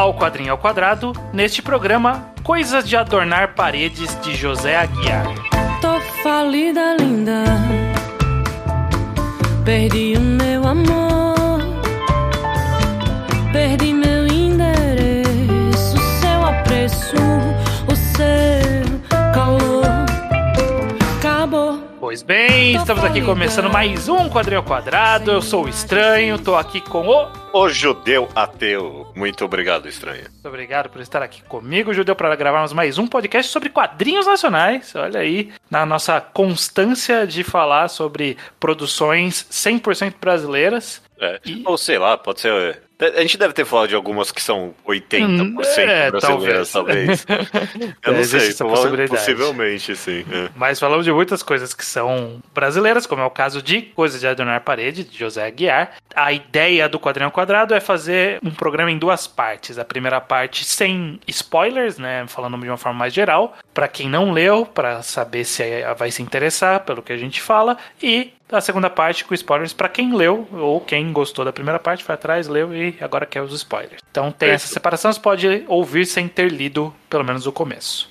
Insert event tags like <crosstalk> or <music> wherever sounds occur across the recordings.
ao Quadrinho ao Quadrado, neste programa Coisas de Adornar Paredes de José Aguiar. Tô falida, linda. Perdi o meu amor. Perdi meu Pois bem, estamos aqui começando mais um Quadrinho ao Quadrado. Eu sou o Estranho, tô aqui com o. O judeu ateu. Muito obrigado, estranho. Muito obrigado por estar aqui comigo, Judeu, para gravarmos mais um podcast sobre quadrinhos nacionais. Olha aí, na nossa constância de falar sobre produções 100% brasileiras. É. Ou sei lá, pode ser. A gente deve ter falado de algumas que são 80% é, brasileiras, talvez. talvez. <laughs> Eu não <laughs> sei, essa possibilidade. possivelmente, sim. É. Mas falamos de muitas coisas que são brasileiras, como é o caso de Coisas de Adornar Parede, de José Aguiar. A ideia do Quadrinho Quadrado é fazer um programa em duas partes. A primeira parte sem spoilers, né, falando de uma forma mais geral, para quem não leu, para saber se vai se interessar pelo que a gente fala, e a segunda parte com spoilers para quem leu ou quem gostou da primeira parte, foi atrás, leu e agora quer os spoilers. Então tem essa separação, você pode ouvir sem ter lido pelo menos o começo.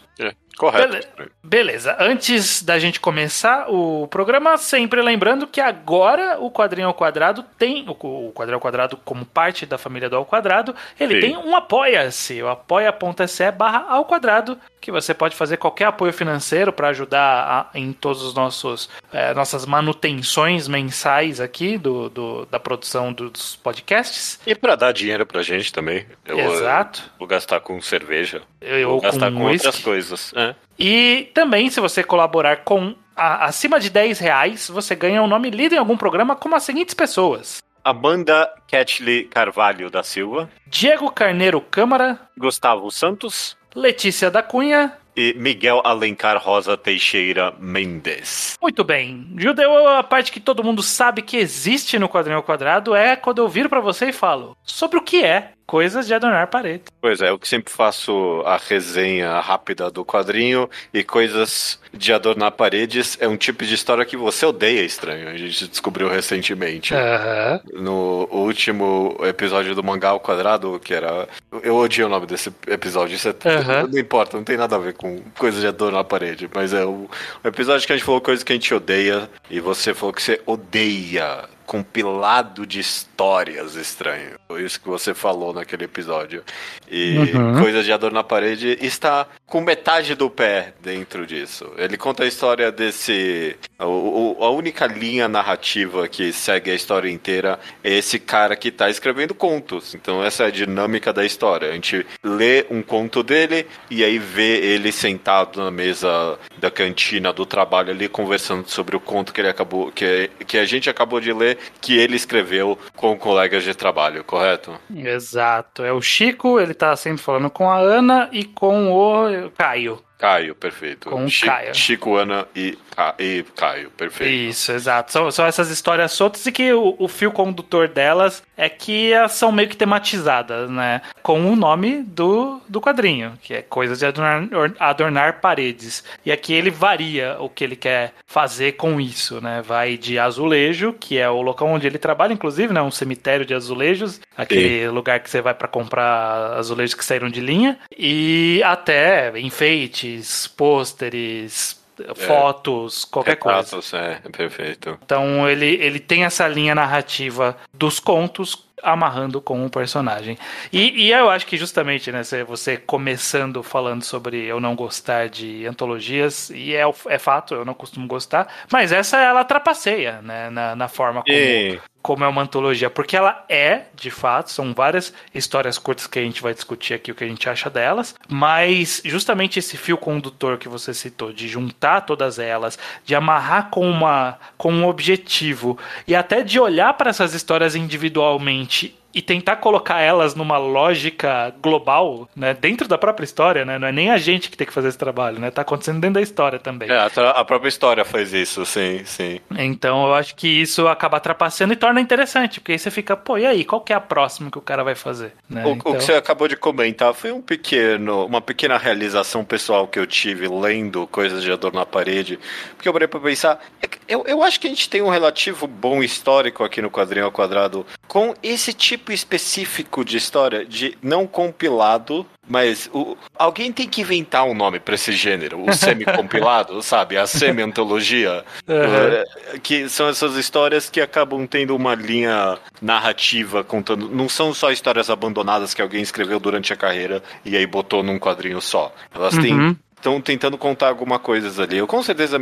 Correto. Bele beleza. Antes da gente começar o programa, sempre lembrando que agora o Quadrinho ao Quadrado tem, o Quadrinho ao Quadrado como parte da família do Ao Quadrado, ele Sim. tem um apoia-se, o apoia.se barra ao quadrado, que você pode fazer qualquer apoio financeiro para ajudar a, em todos os nossos é, nossas manutenções mensais aqui do, do da produção dos podcasts e para dar dinheiro pra gente também. Eu, Exato. Eu vou gastar com cerveja. Eu, vou gastar com, com outras coisas. É. E também se você colaborar com a, acima de 10 reais, você ganha um nome lido em algum programa como as seguintes pessoas. Amanda Catley Carvalho da Silva. Diego Carneiro Câmara. Gustavo Santos. Letícia da Cunha. E Miguel Alencar Rosa Teixeira Mendes. Muito bem. Judeu, a parte que todo mundo sabe que existe no quadrinho ao quadrado é quando eu viro para você e falo sobre o que é coisas de adornar parede. Pois é, eu que sempre faço a resenha rápida do quadrinho e coisas de adornar paredes é um tipo de história que você odeia, estranho. A gente descobriu recentemente. Uhum. No último episódio do Mangá ao Quadrado, que era. Eu odiei o nome desse episódio. Isso é... uhum. Não importa, não tem nada a ver com coisas de adornar parede. Mas é o... o episódio que a gente falou coisas que a gente odeia e você falou que você odeia compilado de histórias estranho. Foi isso que você falou naquele episódio. E uhum. Coisas de Ador na Parede está com metade do pé dentro disso. Ele conta a história desse. A, a única linha narrativa que segue a história inteira é esse cara que está escrevendo contos. Então, essa é a dinâmica da história. A gente lê um conto dele e aí vê ele sentado na mesa da cantina do trabalho ali conversando sobre o conto que ele acabou. que, que a gente acabou de ler que ele escreveu com colegas de trabalho, correto? Exato. É o Chico, ele tá sempre falando com a Ana e com o Caio. Caio, perfeito. Com Chico, Caio. Chico, Ana e, e Caio, perfeito. Isso, exato. São, são essas histórias soltas e que o, o, fio condutor delas é que elas são meio que tematizadas, né? Com o nome do, do quadrinho, que é Coisas de adornar, adornar Paredes. E aqui ele varia o que ele quer fazer com isso, né? Vai de azulejo, que é o local onde ele trabalha, inclusive, né? Um cemitério de azulejos, aquele Sim. lugar que você vai para comprar azulejos que saíram de linha, e até enfeite pôsteres, é, fotos, qualquer retratos, coisa. É, perfeito. Então ele, ele tem essa linha narrativa dos contos amarrando com um personagem. E, e eu acho que justamente, né, você começando falando sobre eu não gostar de antologias, e é, é fato, eu não costumo gostar, mas essa ela trapaceia, né, na, na forma como, e como é uma antologia, porque ela é, de fato, são várias histórias curtas que a gente vai discutir aqui o que a gente acha delas, mas justamente esse fio condutor que você citou, de juntar todas elas, de amarrar com uma com um objetivo e até de olhar para essas histórias individualmente e tentar colocar elas numa lógica global, né, dentro da própria história, né, não é nem a gente que tem que fazer esse trabalho, né, tá acontecendo dentro da história também. É, a, própria história faz isso, sim, sim. Então eu acho que isso acaba trapaceando e torna interessante, porque aí você fica, pô, e aí, qual que é a próxima que o cara vai fazer? Né? O, então... o, que você acabou de comentar foi um pequeno, uma pequena realização pessoal que eu tive lendo coisas de Ador na Parede, porque eu parei pra pensar, é eu, eu acho que a gente tem um relativo bom histórico aqui no Quadrinho ao Quadrado com esse tipo específico de história de não compilado mas o, alguém tem que inventar um nome para esse gênero, o <laughs> semi-compilado, sabe? A semi-antologia. Uhum. Que são essas histórias que acabam tendo uma linha narrativa contando. Não são só histórias abandonadas que alguém escreveu durante a carreira e aí botou num quadrinho só. Elas têm uhum estão tentando contar alguma coisas ali. Eu com certeza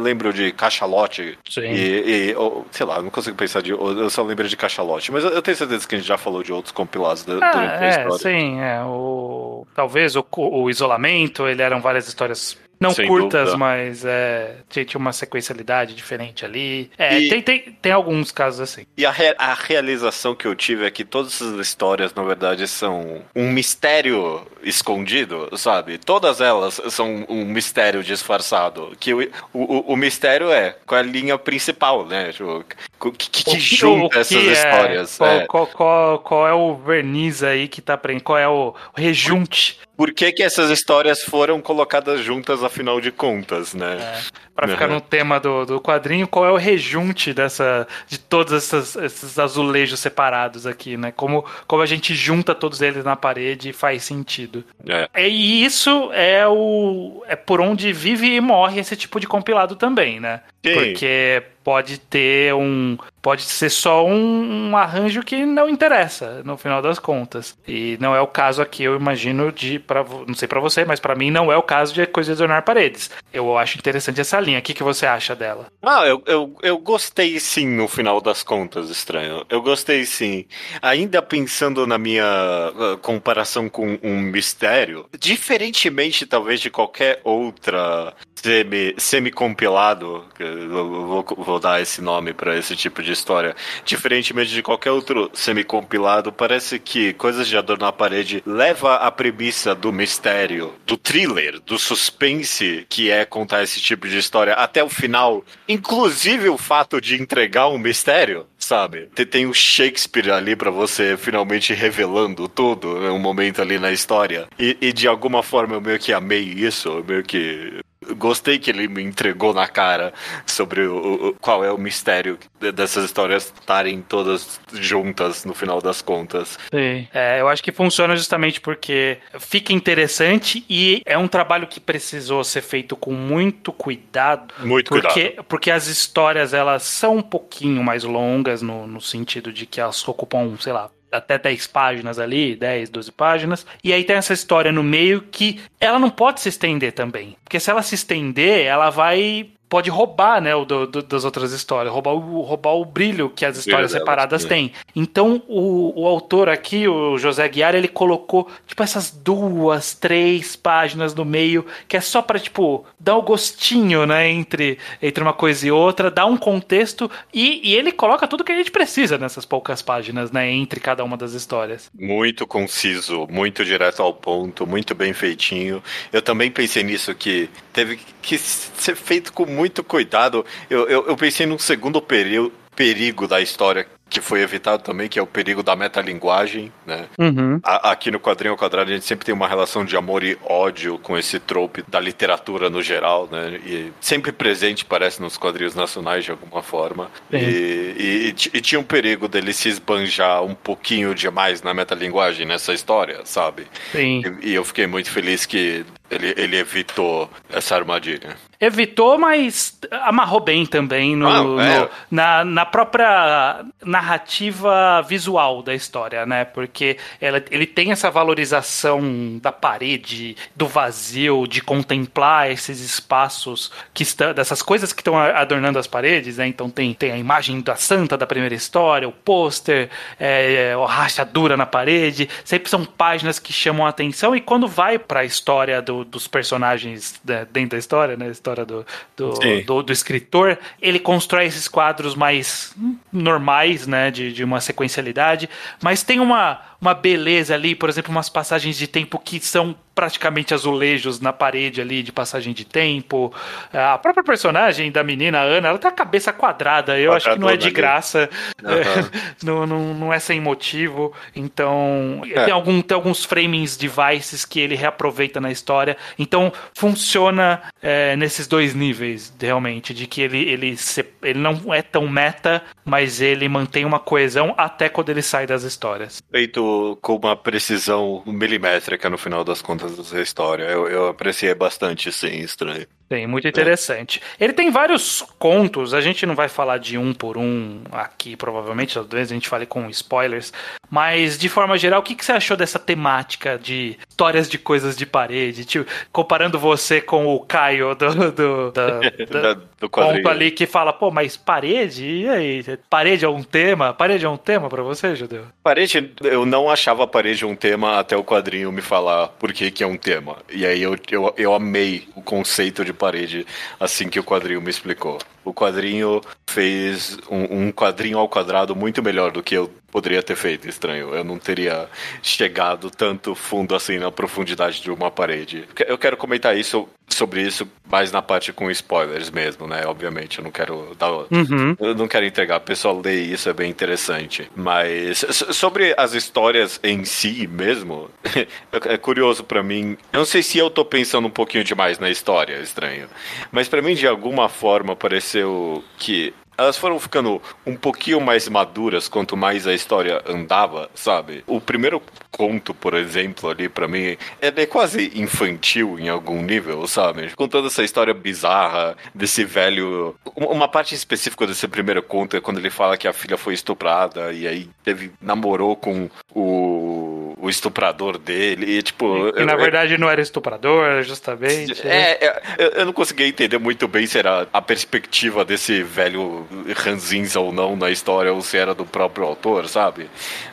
lembro de Cachalote. Sim. E, e ou, sei lá, não consigo pensar de. Eu só lembro de Cachalote. Mas eu tenho certeza que a gente já falou de outros compilados ah, durante a é, história. Sim, é. O, talvez o, o isolamento, ele eram várias histórias não Sem curtas, dúvida. mas é, tinha uma sequencialidade diferente ali. É, e, tem, tem, tem alguns casos assim. E a, re, a realização que eu tive é que todas essas histórias, na verdade, são um mistério escondido, sabe? Todas elas são um mistério disfarçado. Que o, o, o mistério é qual é a linha principal, né? Tipo, que, que, que junta essas é, histórias. Qual, é. Qual, qual, qual, é o verniz aí que tá prendendo? Qual é o rejunte? Por que, que essas histórias foram colocadas juntas, afinal de contas, né? É, para ficar no tema do, do quadrinho, qual é o rejunte dessa de todos essas, esses azulejos separados aqui, né? Como, como a gente junta todos eles na parede e faz sentido. É. E isso é o é por onde vive e morre esse tipo de compilado também, né? Sim. Porque pode ter um. Pode ser só um, um, arranjo que não interessa, no final das contas. E não é o caso aqui, eu imagino, de. Pra, não sei para você, mas para mim não é o caso de coisa de adornar paredes. Eu acho interessante essa linha. O que, que você acha dela? Ah, eu, eu, eu gostei sim, no final das contas, estranho. Eu gostei sim. Ainda pensando na minha uh, comparação com um mistério, diferentemente talvez de qualquer outra semi, semi-compilado, vou, vou dar esse nome para esse tipo de história, diferentemente de qualquer outro semi-compilado, parece que Coisas de Ador na Parede leva a premissa do mistério, do thriller, do suspense que é contar esse tipo de história até o final, inclusive o fato de entregar um mistério sabe? Tem o Shakespeare ali para você finalmente revelando tudo, né, um momento ali na história. E, e, de alguma forma eu meio que amei isso, eu meio que gostei que ele me entregou na cara sobre o, o, qual é o mistério dessas histórias estarem todas juntas no final das contas. Sim. É, eu acho que funciona justamente porque fica interessante e é um trabalho que precisou ser feito com muito cuidado. Muito porque, cuidado. Porque as histórias elas são um pouquinho mais longas no, no sentido de que elas ocupam, sei lá, até 10 páginas ali, 10, 12 páginas. E aí tem essa história no meio que ela não pode se estender também. Porque se ela se estender, ela vai pode roubar, né, o do, do, das outras histórias, roubar o, roubar o brilho que as histórias separadas têm. Então, o, o autor aqui, o José Guiar, ele colocou, tipo, essas duas, três páginas no meio, que é só para tipo, dar o um gostinho, né, entre, entre uma coisa e outra, dar um contexto, e, e ele coloca tudo que a gente precisa nessas poucas páginas, né, entre cada uma das histórias. Muito conciso, muito direto ao ponto, muito bem feitinho. Eu também pensei nisso, que teve que ser feito com muito cuidado. Eu, eu, eu pensei num segundo perigo, perigo da história que foi evitado também, que é o perigo da metalinguagem, né? Uhum. A, aqui no Quadrinho ao Quadrado a gente sempre tem uma relação de amor e ódio com esse trope da literatura no geral, né? E sempre presente, parece, nos quadrinhos nacionais de alguma forma. E, e, e, tinha um perigo dele se esbanjar um pouquinho demais na metalinguagem nessa história, sabe? Sim. E, e eu fiquei muito feliz que ele, ele evitou essa armadilha. Evitou, mas amarrou bem também no, ah, é. no, na, na própria narrativa visual da história, né? Porque ela, ele tem essa valorização da parede, do vazio, de contemplar esses espaços que estão, dessas coisas que estão adornando as paredes, né? Então tem, tem a imagem da santa da primeira história, o pôster, é, a rachadura na parede, sempre são páginas que chamam a atenção e quando vai para a história do dos personagens né, dentro da história, né? A história do, do, do, do, escritor. Ele constrói esses quadros mais normais, né? De, de uma sequencialidade. Mas tem uma, uma beleza ali, por exemplo, umas passagens de tempo que são praticamente azulejos na parede ali de passagem de tempo. A própria personagem da menina, Ana, ela tem a cabeça quadrada. Eu acho que não é de graça. Uhum. <laughs> não, não, não é sem motivo. Então, é. tem, algum, tem alguns framings devices que ele reaproveita na história. Então, funciona é, nesses dois níveis, realmente. De que ele, ele, se, ele não é tão meta, mas ele mantém uma coesão até quando ele sai das histórias. Feito com uma precisão milimétrica no final das contas da história. Eu, eu apreciei bastante, sim, estranho. Tem, muito interessante. É. Ele tem vários contos, a gente não vai falar de um por um aqui, provavelmente, talvez a gente fale com spoilers, mas de forma geral, o que, que você achou dessa temática de histórias de coisas de parede? Tipo, comparando você com o Caio do, do, da, <laughs> da, do conto ali que fala, pô, mas parede? E aí? Parede é um tema? Parede é um tema para você, Judeu? Parede, eu não achava parede um tema até o quadrinho me falar por que, que é um tema. E aí eu, eu, eu amei o conceito de parede assim que o quadrinho me explicou. O quadrinho fez um, um quadrinho ao quadrado muito melhor do que eu poderia ter feito, estranho. Eu não teria chegado tanto fundo assim na profundidade de uma parede. Eu quero comentar isso sobre isso mais na parte com spoilers mesmo, né? Obviamente, eu não quero dar, uhum. eu não quero entregar. O pessoal lê isso, é bem interessante. Mas sobre as histórias em si mesmo, <laughs> é curioso para mim. Eu não sei se eu tô pensando um pouquinho demais na história, estranho. Mas para mim, de alguma forma, pareceu que elas foram ficando um pouquinho mais maduras quanto mais a história andava, sabe? O primeiro conto, por exemplo, ali para mim, ele é quase infantil em algum nível, sabe? Com toda essa história bizarra desse velho. Uma parte específica desse primeiro conto é quando ele fala que a filha foi estuprada e aí teve namorou com o, o estuprador dele e tipo. E, na verdade não era estuprador, justamente. É, é, eu não conseguia entender muito bem se era a perspectiva desse velho ranzins ou não na história, ou se era do próprio autor, sabe?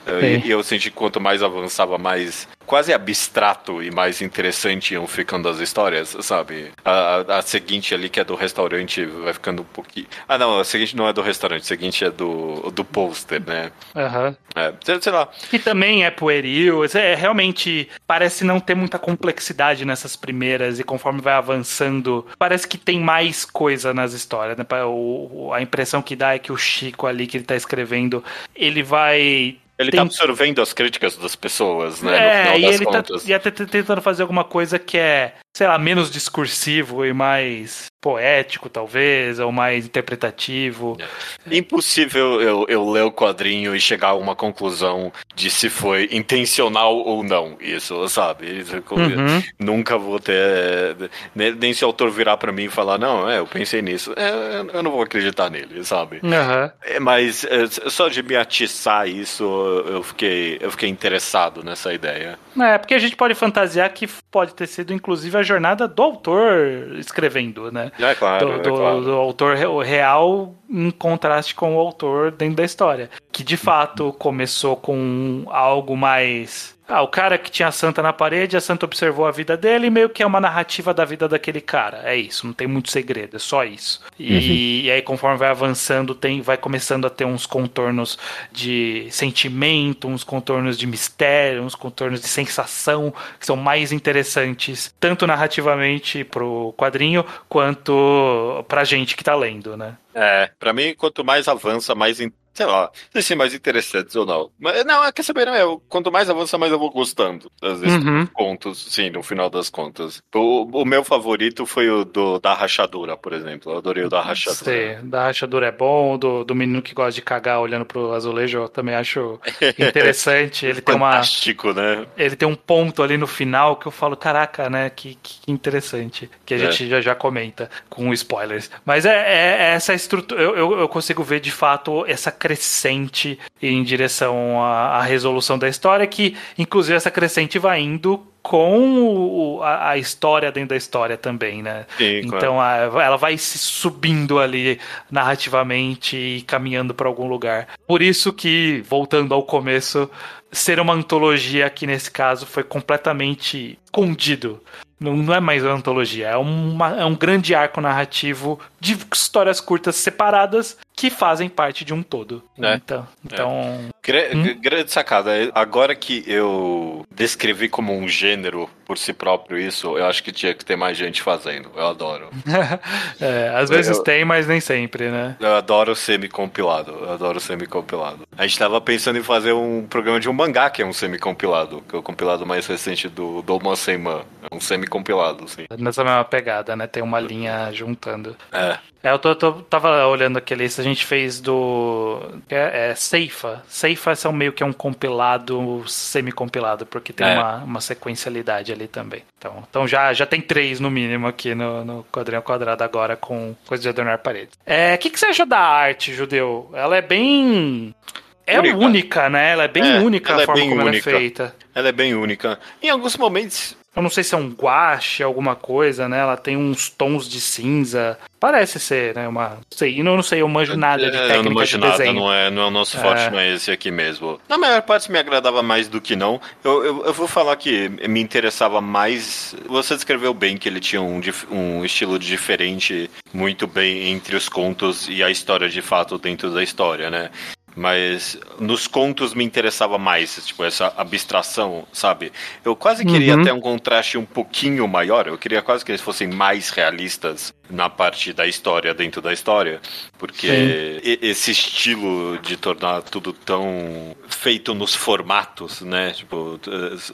E, e, eu senti que quanto mais avançava, mais quase abstrato e mais interessante iam ficando as histórias, sabe? A, a, seguinte ali, que é do restaurante, vai ficando um pouquinho. Ah, não, a seguinte não é do restaurante, a seguinte é do, do pôster, né? Aham. Uhum. É, sei, sei lá. Que também é pueril, é, realmente parece não ter muita complexidade nessas primeiras, e conforme vai avançando, parece que tem mais coisa nas histórias, né? O, a impressão que dá é que o Chico ali que ele tá escrevendo, ele vai ele tá tem... tá absorvendo as críticas das pessoas, né? É, e ele tá contas. tá e até tentando fazer alguma coisa que é, sei lá, menos discursivo e mais poético, talvez, ou mais interpretativo. É impossível eu, eu ler o quadrinho e chegar a uma conclusão de se foi intencional ou não, isso, sabe? Uhum. Nunca vou ter. Nem se o autor virar para mim e falar, não, é, eu pensei nisso. É, eu não vou acreditar nele, sabe? Uhum. Mas é, só de me atiçar isso, eu fiquei, eu fiquei interessado nessa ideia. É, porque a gente pode fantasiar que pode ter sido, inclusive, a jornada do autor escrevendo, né? É claro, do, é do, claro. do autor real em contraste com o autor dentro da história. Que de fato começou com algo mais ah, o cara que tinha a santa na parede, a santa observou a vida dele e meio que é uma narrativa da vida daquele cara. É isso, não tem muito segredo, é só isso. E, uhum. e aí, conforme vai avançando, tem, vai começando a ter uns contornos de sentimento, uns contornos de mistério, uns contornos de sensação que são mais interessantes, tanto narrativamente pro quadrinho quanto pra gente que tá lendo, né? É, pra mim, quanto mais avança, mais sei lá, não sei mais interessantes ou não. Mas não, quer saber, não, é, quanto mais avança, mais eu vou gostando. Às vezes, uhum. contos, sim, no final das contas. O, o, meu favorito foi o do, da rachadura, por exemplo. Eu adorei o da rachadura. Sim, da rachadura é bom, do, do menino que gosta de cagar olhando pro azulejo, eu também acho <laughs> interessante. Ele tem uma. Fantástico, né? Ele tem um ponto ali no final que eu falo, caraca, né? Que, que interessante. Que a é. gente já, já comenta com spoilers. Mas é, é, é essa estrutura. Eu, eu, eu consigo ver de fato essa crescente em direção à, à resolução da história, que inclusive essa crescente vai indo com o, a, a, história dentro da história também, né? Sim, então claro. a, ela vai se subindo ali narrativamente e caminhando para algum lugar. Por isso que, voltando ao começo, ser uma antologia aqui nesse caso foi completamente escondido. Não, não é mais uma antologia, é, uma, é um grande arco narrativo de histórias curtas separadas que fazem parte de um todo. É. Então, então Gra- Hum? Grande sacada. Agora que eu descrevi como um gênero por si próprio isso, eu acho que tinha que ter mais gente fazendo. Eu adoro. <laughs> é, às vezes Eu- tem, mas nem sempre, né? Eu adoro semi-compilado. Eu adoro semi-compilado. A gente tava pensando em fazer um programa de um mangá que é um semi-compilado, que é o compilado mais recente do Dolma Senman. É um semi-compilado, sim. Nessa mesma pegada, né? Tem uma linha juntando. É. É, eu tô, tô- tava olhando aqui a lista, a gente fez do. É, é Seifa. Seifa são meio que um compilado, semi-compilado, porque tem É. uma, uma sequencialidade ali também. Então, então já, já tem três no mínimo aqui no, no quadrinho quadrado agora com coisa de adornar paredes. É, o que, que você achou da arte, Judeu? Ela é bem. É Única. única, né? Ela é bem É, única ela a é forma bem como única. ela é feita. Ela é bem única. Em alguns momentos. Eu não sei se é um guache, alguma coisa, né? Ela tem uns tons de cinza. Parece ser, né? Uma. Não sei, eu não sei, eu manjo nada de É, técnica eu não de manjo nada, desenho. não é, não é o nosso forte, É. não é esse aqui mesmo. Na maior parte me agradava mais do que não. Eu, eu, eu vou falar que me interessava mais. Você descreveu bem que ele tinha um, um estilo diferente, muito bem entre os contos e a história de fato dentro da história, né? Mas nos contos me interessava mais, tipo, essa abstração, sabe? Eu quase queria Uhum. até um contraste um pouquinho maior, eu queria quase que eles fossem mais realistas na parte da história, dentro da história, porque e- esse estilo de tornar tudo tão feito nos formatos, né? Tipo,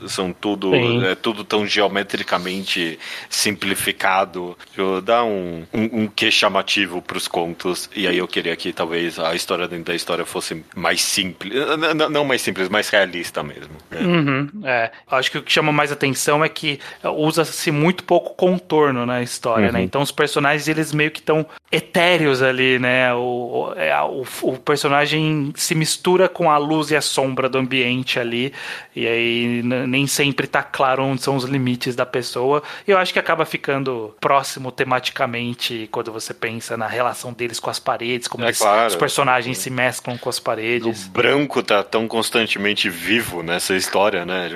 são tudo, Sim. é tudo tão geometricamente simplificado, tipo, dá um, um, um quê chamativo pros contos, e aí eu queria que talvez a história dentro da história fosse mais simples, N- n- não mais simples, mais realista mesmo. É. Uhum, é. Acho que o que chama mais atenção é que usa-se muito pouco contorno na história, Uhum. né? Então os personagens, eles meio que estão etéreos ali, né? O, o, é, o, o personagem se mistura com a luz e a sombra do ambiente ali, e aí nem sempre tá claro onde são os limites da pessoa. E eu acho que acaba ficando próximo tematicamente quando você pensa na relação deles com as paredes, como É eles- claro. os personagens se mesclam com as O paredes. branco tá tão constantemente vivo nessa história, né?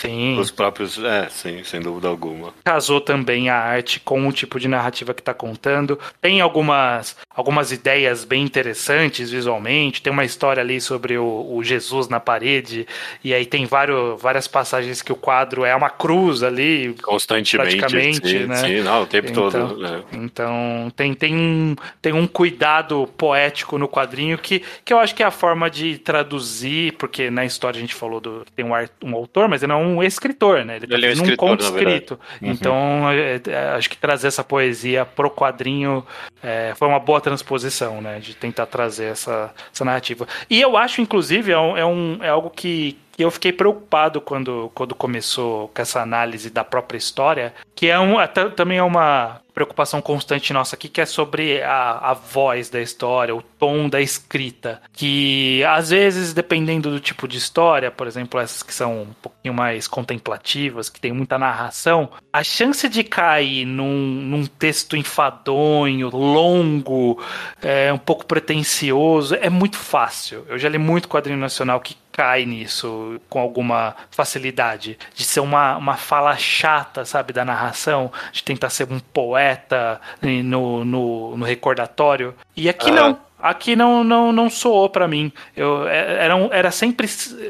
Sim. Os próprios. É, sim, sem dúvida alguma. casou também a arte com o tipo de narrativa que está contando. Tem algumas, algumas ideias bem interessantes visualmente. Tem uma história ali sobre o, o Jesus na parede, e aí tem vários, várias passagens que o quadro é uma cruz ali. Constantemente. Praticamente, sim, né? sim, não, o tempo Então, todo. né? Então tem, tem, um, tem um cuidado poético no quadrinho que, que eu acho que é a forma de traduzir, porque na história a gente falou do que tem um, ar- um autor, mas ele não é um escritor, né? Ele, tá Ele é um um conto escrito. Então é, é, acho que trazer essa poesia pro quadrinho é, foi uma boa transposição, né? De tentar trazer essa, essa narrativa. E eu acho, inclusive, é, um, é, um, é algo que, que eu fiquei preocupado quando, quando começou com essa análise da própria história, que é um, até- também é uma preocupação constante nossa aqui, que é sobre a, a voz da história, o tom da escrita. Que às vezes, dependendo do tipo de história, por exemplo, essas que são um pouquinho mais contemplativas, que tem muita narração, a chance de cair num, num texto enfadonho, longo, é, um pouco pretencioso, é muito fácil. Eu já li muito quadrinho nacional que cai nisso com alguma facilidade. De ser uma, uma fala chata, sabe, da narração, de tentar ser um poeta no, no, no recordatório. E aqui Aham. não. Aqui não, não, não soou pra mim. Eu, é- era, um- era sempre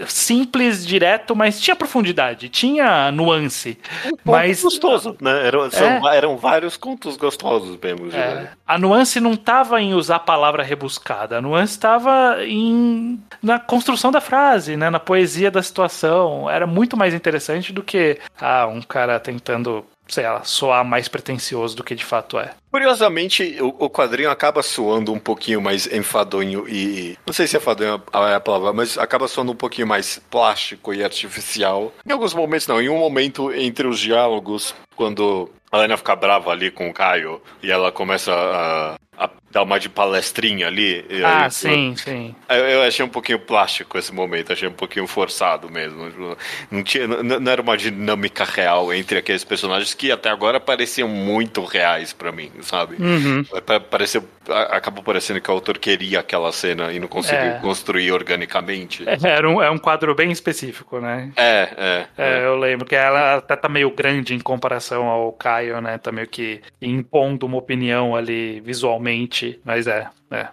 simples, direto, mas tinha profundidade, tinha nuance. Mas gostoso, né? Eram, são- eram vários contos gostosos mesmo. é, a nuance não estava em usar a palavra rebuscada, a nuance estava em na construção da frase, né, na poesia da situação. Era muito mais interessante do que ah, um cara tentando, sei lá, soar mais pretencioso do que de fato é. Curiosamente, o, o quadrinho acaba soando um pouquinho mais enfadonho e. Não sei se enfadonho é a palavra, mas acaba soando um pouquinho mais plástico e artificial. Em alguns momentos, não. Em um momento entre os diálogos, quando a Helena fica brava ali com o Caio e ela começa a, a dar uma de palestrinha ali. ah, aí, sim, sim. Eu, eu achei um pouquinho plástico esse momento, achei um pouquinho forçado mesmo. Não, tinha, não, não era uma dinâmica real entre aqueles personagens que até agora pareciam muito reais pra mim, sabe? Uhum. Pa- Pareceu, acabou parecendo que o autor queria aquela cena e não conseguiu É. construir organicamente. <laughs> É, Era um, é um quadro bem específico, né? É, é. É, eu lembro que ela até tá meio grande em comparação ao Caio, né? Tá meio que impondo uma opinião ali visualmente, mas é. É.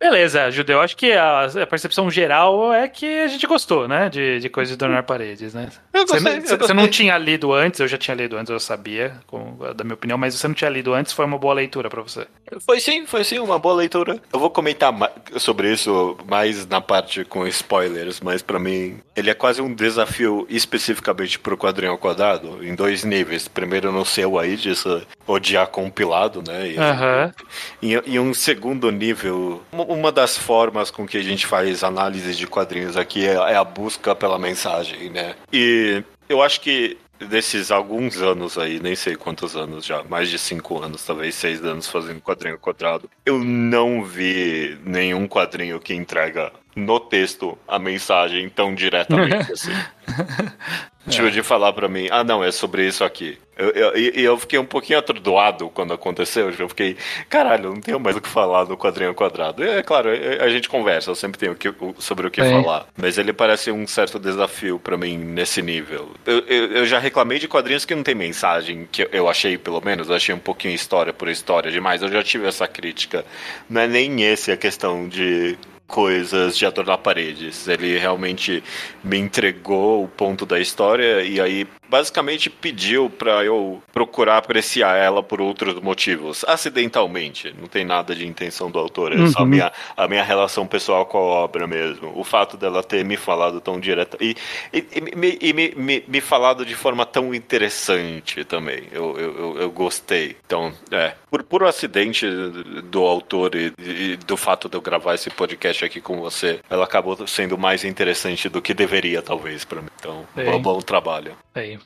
Beleza, Judeu. Acho que a, a, percepção geral é que a gente gostou, né? De, de coisas de Donar Paredes, né? Eu gostei, você, eu você não tinha lido antes, eu já tinha lido antes, eu sabia, com, da minha opinião, mas você não tinha lido antes, foi uma boa leitura para você. Foi sim, foi sim, uma boa leitura. Eu vou comentar sobre isso mais na parte com spoilers, mas para mim ele é quase um desafio especificamente pro quadrinho ao quadrado, em dois níveis. Primeiro no seu aí, de odiar compilado, né? E, uhum. e, e um segundo nível, uma das formas com que a gente faz análise de quadrinhos aqui é, é a busca pela mensagem, né? E eu acho que desses alguns anos aí, nem sei quantos anos já, mais de cinco anos, talvez seis anos fazendo quadrinho quadrado, eu não vi nenhum quadrinho que entrega no texto a mensagem tão diretamente <laughs> assim. Tipo, é. de falar para mim, ah, não, é sobre isso aqui. E eu, eu, eu, fiquei um pouquinho atordoado quando aconteceu. Eu fiquei, caralho, não tenho mais o que falar no quadrinho quadrado. É claro, a gente conversa, eu sempre tenho que, sobre o que é. falar. Mas ele parece um certo desafio para mim nesse nível. Eu, eu, já reclamei de quadrinhos que não tem mensagem, que eu achei, pelo menos, achei um pouquinho história por história demais. Eu já tive essa crítica. Não é nem esse a questão de coisas de adornar paredes. Ele realmente me entregou o ponto da história e aí basicamente pediu para eu procurar apreciar ela por outros motivos, acidentalmente. Não tem nada de intenção do autor, é uhum. só a minha, a minha relação pessoal com a obra mesmo. O fato dela ter me falado tão direta e, e, e, e me, me, me, falado de forma tão interessante também. Eu, eu, eu gostei. Então, é, por puro acidente do autor e, e do fato de eu gravar esse podcast aqui com você, ela acabou sendo mais interessante do que deveria, talvez, para mim. Então, bom, bom trabalho.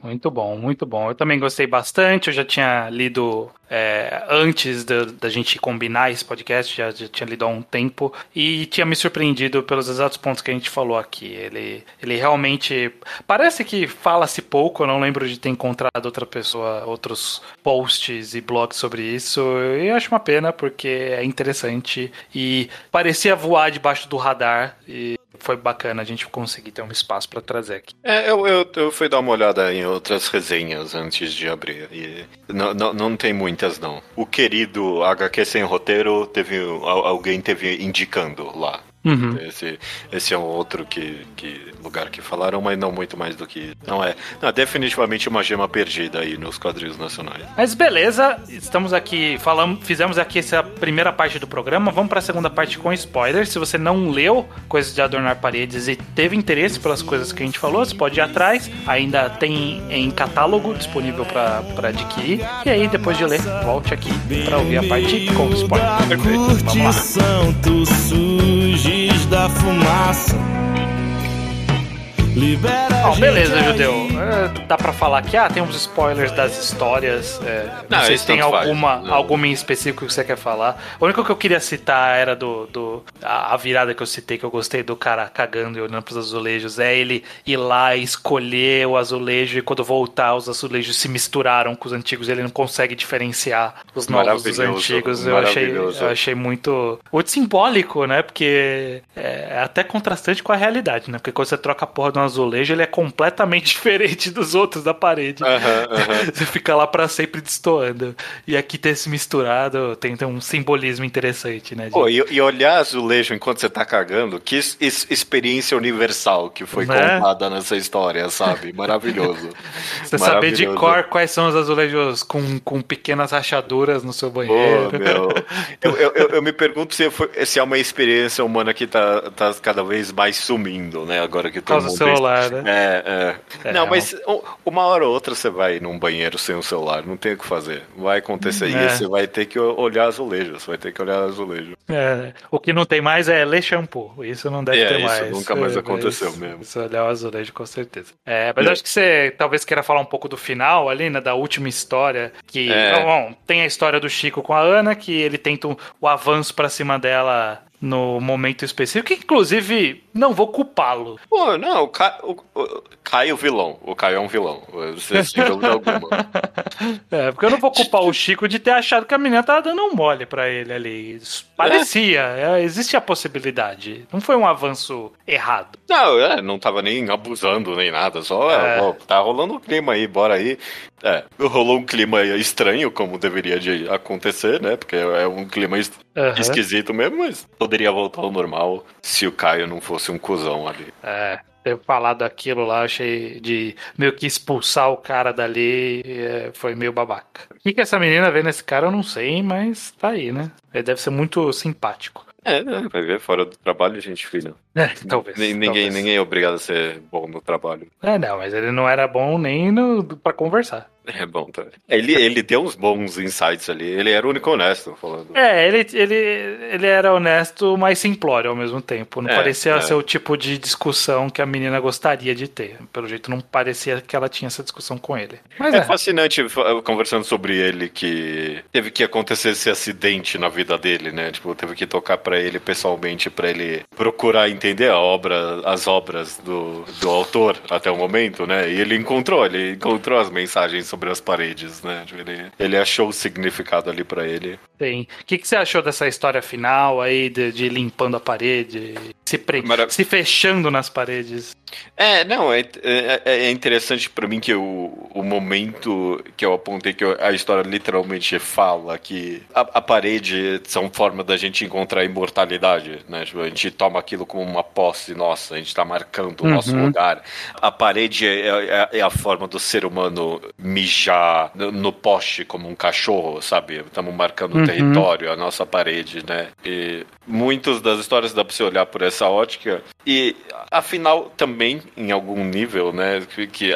Muito bom, muito bom. Eu também gostei bastante. Eu já tinha lido é, antes da, da, gente combinar esse podcast, já, já, tinha lido há um tempo e tinha me surpreendido pelos exatos pontos que a gente falou aqui. Ele, ele realmente parece que fala-se pouco. Eu não lembro de ter encontrado outra pessoa, outros posts e blogs sobre isso. Eu acho uma pena porque é interessante e parecia voar debaixo do radar e foi bacana a gente conseguir ter um espaço para trazer aqui. É, eu, eu, eu, fui dar uma olhada em outras resenhas antes de abrir e não, não, não tem muitas não. O querido HQ sem roteiro teve alguém teve indicando lá. Uhum. Esse, esse é um outro que, que lugar que falaram, mas não muito mais do que. Não é. Não, definitivamente uma gema perdida aí nos quadrinhos nacionais. Mas beleza, estamos aqui, falamos, fizemos aqui essa primeira parte do programa. Vamos para a segunda parte com spoilers. Se você não leu Coisas de Adornar Paredes e teve interesse pelas coisas que a gente falou, você pode ir atrás. Ainda tem em catálogo disponível para adquirir. E aí, depois de ler, volte aqui para ouvir a parte com spoilers. Perfeito. Vamos lá da fumaça. Libera oh, beleza, Judeu. É, dá pra falar que ah, tem uns spoilers das histórias. É, não, não sei se tem alguma, alguma em específico que você quer falar. O único que eu queria citar era do. do a, a, virada que eu citei, que eu gostei do cara cagando e olhando pros azulejos. É ele ir lá e escolher o azulejo e quando voltar, os azulejos se misturaram com os antigos. Ele não consegue diferenciar os novos dos antigos. Eu achei, eu achei muito. Muito simbólico, né? Porque é, é até contrastante com a realidade, né? Porque quando você troca a porra de um azulejo, ele é completamente <laughs> diferente dos outros da parede. Uhum, uhum. <laughs> Você fica lá para sempre destoando. E aqui ter esse misturado tem, tem um simbolismo interessante, né? De... Pô, e, e, olhar azulejo enquanto você tá cagando, que es, experiência universal que foi né? contada nessa história, sabe? Maravilhoso. <laughs> Você saber de cor quais são os azulejos com, com pequenas rachaduras no seu banheiro. Pô, meu. eu, eu, eu, eu, me pergunto se, foi, se é uma experiência humana que tá, tá cada vez mais sumindo, né? Agora que todo mundo celular, né? É, é. é não, mas uma hora ou outra você vai num banheiro sem o um celular, não tem o que fazer. Vai acontecer é. isso, você vai ter que olhar azulejo, você vai ter que olhar azulejo. É, o que não tem mais é ler shampoo, isso não deve é, ter mais. Isso nunca mais é, aconteceu mesmo. Isso olhar o azulejo com certeza. É, mas acho que você talvez queira falar um pouco do final ali, né, da última história, que, é. bom, tem a história do Chico com a Ana, que ele tenta o avanço para cima dela no momento específico, que inclusive não vou culpá-lo. Pô, não, o, ca o, o Caio vilão. O Caio é um vilão. Você dúvida alguma. <laughs> É, porque eu não vou culpar o Chico de ter achado que a menina tava dando um mole pra ele ali. Parecia, é. existe a possibilidade. Não foi um avanço errado. Não, é, não tava nem abusando nem nada, só é. ó, tá rolando um clima aí, bora aí. É, rolou um clima estranho, como deveria de acontecer, né? Porque é um clima est uhum. esquisito mesmo, mas poderia voltar ao normal se o Caio não fosse um cuzão ali. É, ter falado aquilo lá, achei de meio que expulsar o cara dali, é, foi meio babaca. O que, que essa menina vê nesse cara, eu não sei, mas tá aí, né? Ele deve ser muito simpático. É, né? vai ver fora do trabalho, gente fina. É, talvez. Ninguém, talvez. ninguém é obrigado a ser bom no trabalho. É, não, mas ele não era bom nem no, pra conversar. <laughs> É bom, tá? Ele, ele deu uns bons insights ali. Ele era o único honesto, falando. É, ele, ele, ele era honesto, mas simplório ao mesmo tempo. Não É, parecia é. ser o tipo de discussão que a menina gostaria de ter. Pelo jeito, não parecia que ela tinha essa discussão com ele. Mas É é. fascinante fa- conversando sobre ele que teve que acontecer esse acidente na vida dele, né? Tipo, teve que tocar pra ele pessoalmente pra ele procurar entender a obra, as obras do, do autor até o momento, né? E ele encontrou, ele encontrou as mensagens sobre as paredes, né? Ele, ele achou o significado ali pra ele. Tem. O que, que você achou dessa história final aí, de, de limpando a parede, se, pre... Mara- se fechando nas paredes? É, não, é, é, é interessante pra mim que o, o momento que eu apontei que eu- a história literalmente fala que a, a parede são forma da gente encontrar a imortalidade, né? Tipo, a gente toma aquilo como uma posse nossa, a gente tá marcando o nosso Uhum. lugar. A parede é, é- é a forma do ser humano mijar no, poste como um cachorro, sabe? Estamos marcando o Uhum. território, a nossa parede, né? E muitas das histórias dá pra você olhar por essa ótica. E afinal, também, em algum nível, né? Que, que,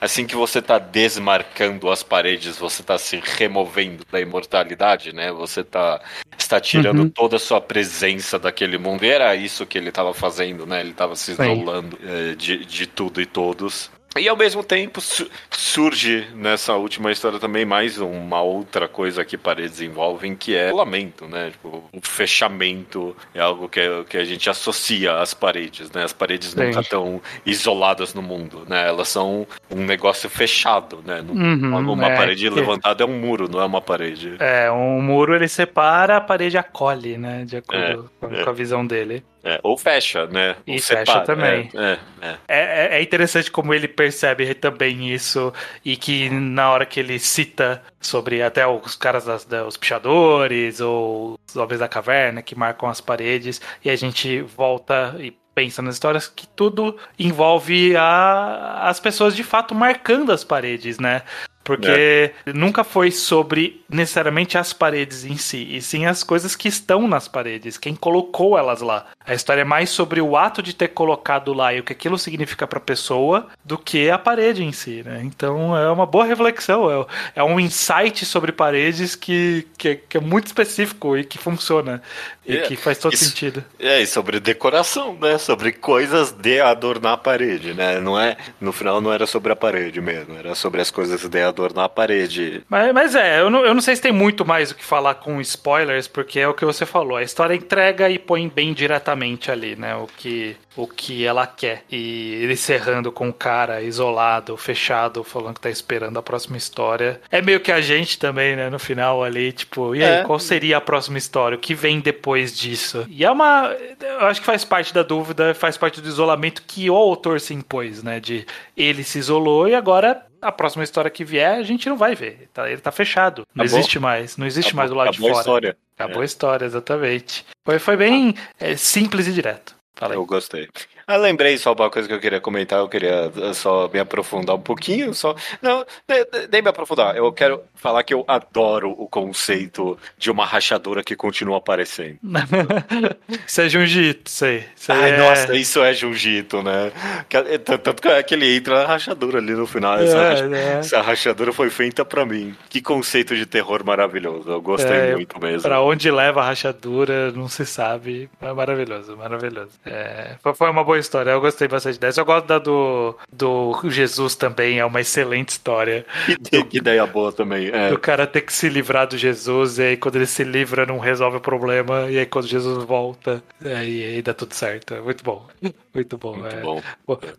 assim que você tá desmarcando as paredes, você tá se removendo da imortalidade, né? Você tá está tirando Uhum. toda a sua presença daquele mundo. E era isso que ele estava fazendo, né? Ele estava se isolando eh, de, de tudo e todos. E ao mesmo tempo su- surge nessa última história também mais uma outra coisa que paredes envolvem, que é o lamento, né? Tipo, o fechamento é algo que, que a gente associa às paredes, né? As paredes Sim. nunca estão isoladas no mundo, né? Elas são um negócio fechado, né? Uhum, uma é, parede que- levantada é um muro, não é uma parede. É, um muro ele separa, a parede acolhe, né? De acordo é. com a visão dele. É, ou fecha, né? E Ou fecha separa, também. É, é, é. É, é- é interessante como ele percebe também isso e que na hora que ele cita sobre até os caras das, da- os pichadores ou os homens da caverna que marcam as paredes e a gente volta e pensa nas histórias que tudo envolve a, as pessoas de fato marcando as paredes, né? Porque nunca foi sobre necessariamente as paredes em si, e sim as coisas que estão nas paredes, quem colocou elas lá. A história é mais sobre o ato de ter colocado lá e o que aquilo significa pra pessoa do que a parede em si, né? Então é uma boa reflexão, é, é um insight sobre paredes que, que, é- que é muito específico e que funciona, e É, que faz todo isso- sentido. É, e sobre decoração, né? Sobre coisas de adornar a parede, né? Não é, no final não era sobre a parede mesmo, era sobre as coisas de adornar a parede. Mas, mas é, eu não, eu não sei se tem muito mais o que falar com spoilers, porque é o que você falou. A história entrega e põe bem diretamente ali, né? O que, o que ela quer. E ele encerrando com o cara isolado, fechado, falando que tá esperando a próxima história. É meio que a gente também, né? No final ali, tipo, e aí, É. qual seria a próxima história? O que vem depois disso? E é uma. Eu acho que faz parte da dúvida, faz parte do isolamento que o autor se impôs, né? De ele se isolou e agora a próxima história que vier a gente não vai ver. Tá- ele tá fechado. Não Acabou. existe mais. Não existe Acabou- mais do lado de acabou a fora. história. Acabou a história, exatamente. Foi, foi bem é, simples e direto. Eu gostei. Ah, lembrei só uma coisa que eu queria comentar, eu queria eh, só me aprofundar um pouquinho, só. Não, ne- nem me aprofundar. Eu quero falar que eu adoro o conceito de uma rachadura que continua aparecendo. <laughs> Isso é Junjito, sei. Isso aí Ai, é- nossa, isso é jiu-jitsu, né? É, Tanto que é que ele entra na rachadura ali no final. Essa, É, racha- né? essa rachadura foi feita pra mim. Que conceito de terror maravilhoso. Eu gostei É, muito mesmo. Pra onde leva a rachadura, não se sabe. É maravilhoso, maravilhoso. É, foi uma boa boa história, eu gostei bastante dessa. Eu gosto da do, do Jesus também, é uma excelente história. Que, que ideia boa também. É. Do cara ter que se livrar do Jesus, e aí quando ele se livra não resolve o problema, e aí quando Jesus volta, aí, aí dá tudo certo. É muito bom. <laughs> Muito bom. Muito é. bom.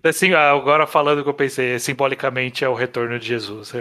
Assim, agora falando o que eu pensei, simbolicamente é o retorno de Jesus.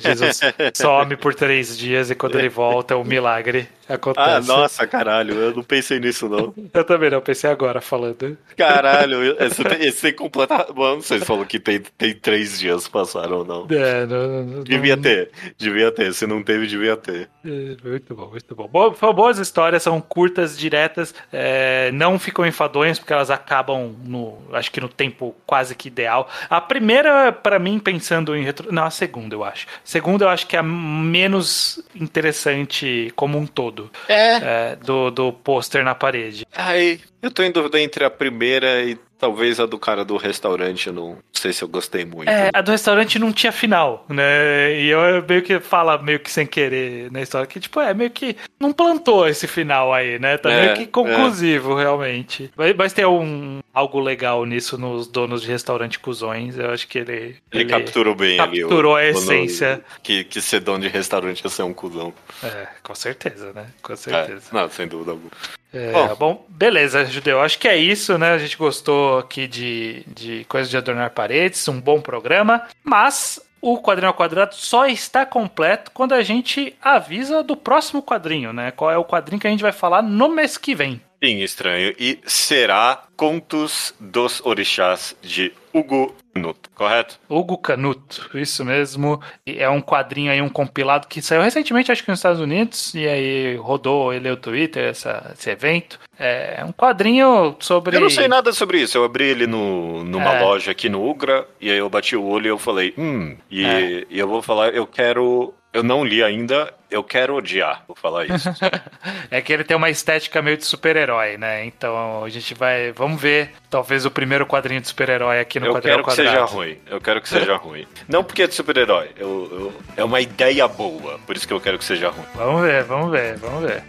Jesus <laughs> some por três dias e quando ele volta, o milagre acontece. Ah, nossa, caralho, eu não pensei nisso, não. Eu também não, pensei agora falando. Caralho, esse tem, esse completar. Mano, não sei se falou que tem, tem três dias passaram ou não. É, não, não, devia não... ter, devia ter. Se não teve, devia ter. É, muito bom, muito bom. Bo boas histórias, são curtas, diretas, é, não ficam enfadonhas porque elas acabam no, acho que no tempo quase que ideal. A primeira, para mim, pensando em retro... não, a segunda, eu acho. A segunda, eu acho que é a menos interessante como um todo. É. é do do pôster na parede. Ai, eu tô em dúvida entre a primeira e talvez a do cara do restaurante, eu não sei se eu gostei muito. É, a do restaurante não tinha final, né? E eu meio que fala meio que sem querer na história que, tipo, é meio que não plantou esse final aí, né? Tá É, meio que conclusivo, realmente. Mas, mas tem um, algo legal nisso nos donos de restaurante cuzões. Eu acho que ele. Ele, capturou bem ali. o- capturou a essência. Que, que ser dono de restaurante é ser um cuzão. É, com certeza, né? Com É, certeza. não, sem dúvida alguma. É, Bom. bom, beleza, Judeu. Acho que é isso, né? A gente gostou aqui de, de coisas de adornar paredes, um bom programa, mas o quadrinho ao quadrado só está completo quando a gente avisa do próximo quadrinho, né? Qual é o quadrinho que a gente vai falar no mês que vem. Sim, estranho. E será Contos dos Orixás de Hugo Nuto, correto? Hugo Canuto, isso mesmo. É um quadrinho aí, um compilado que saiu recentemente, acho que nos Estados Unidos, e aí rodou ele o Twitter, essa, esse evento. É um quadrinho sobre. Eu não sei nada sobre isso. Eu abri ele no, numa É. loja aqui no Ugra, e aí eu bati o olho e eu falei, hum, e, É. e eu vou falar, eu quero. Eu não li ainda, eu quero odiar, vou falar isso. <laughs> É que ele tem uma estética meio de super-herói, né? Então a gente vai. Vamos ver, talvez, o primeiro quadrinho de super-herói aqui no eu quadrinho quero ao que seja ruim. Eu quero que seja ruim. Não porque é de super-herói. Eu, eu- é uma ideia boa, por isso que eu quero que seja ruim. Vamos ver, vamos ver, vamos ver.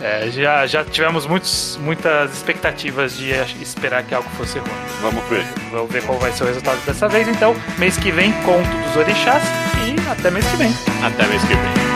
É, já, já tivemos muitos, muitas expectativas de esperar que algo fosse ruim. Vamos ver. Vamos ver qual vai ser o resultado dessa vez. Então, mês que vem, conto dos orixás até mês que vem. Até mês que vem.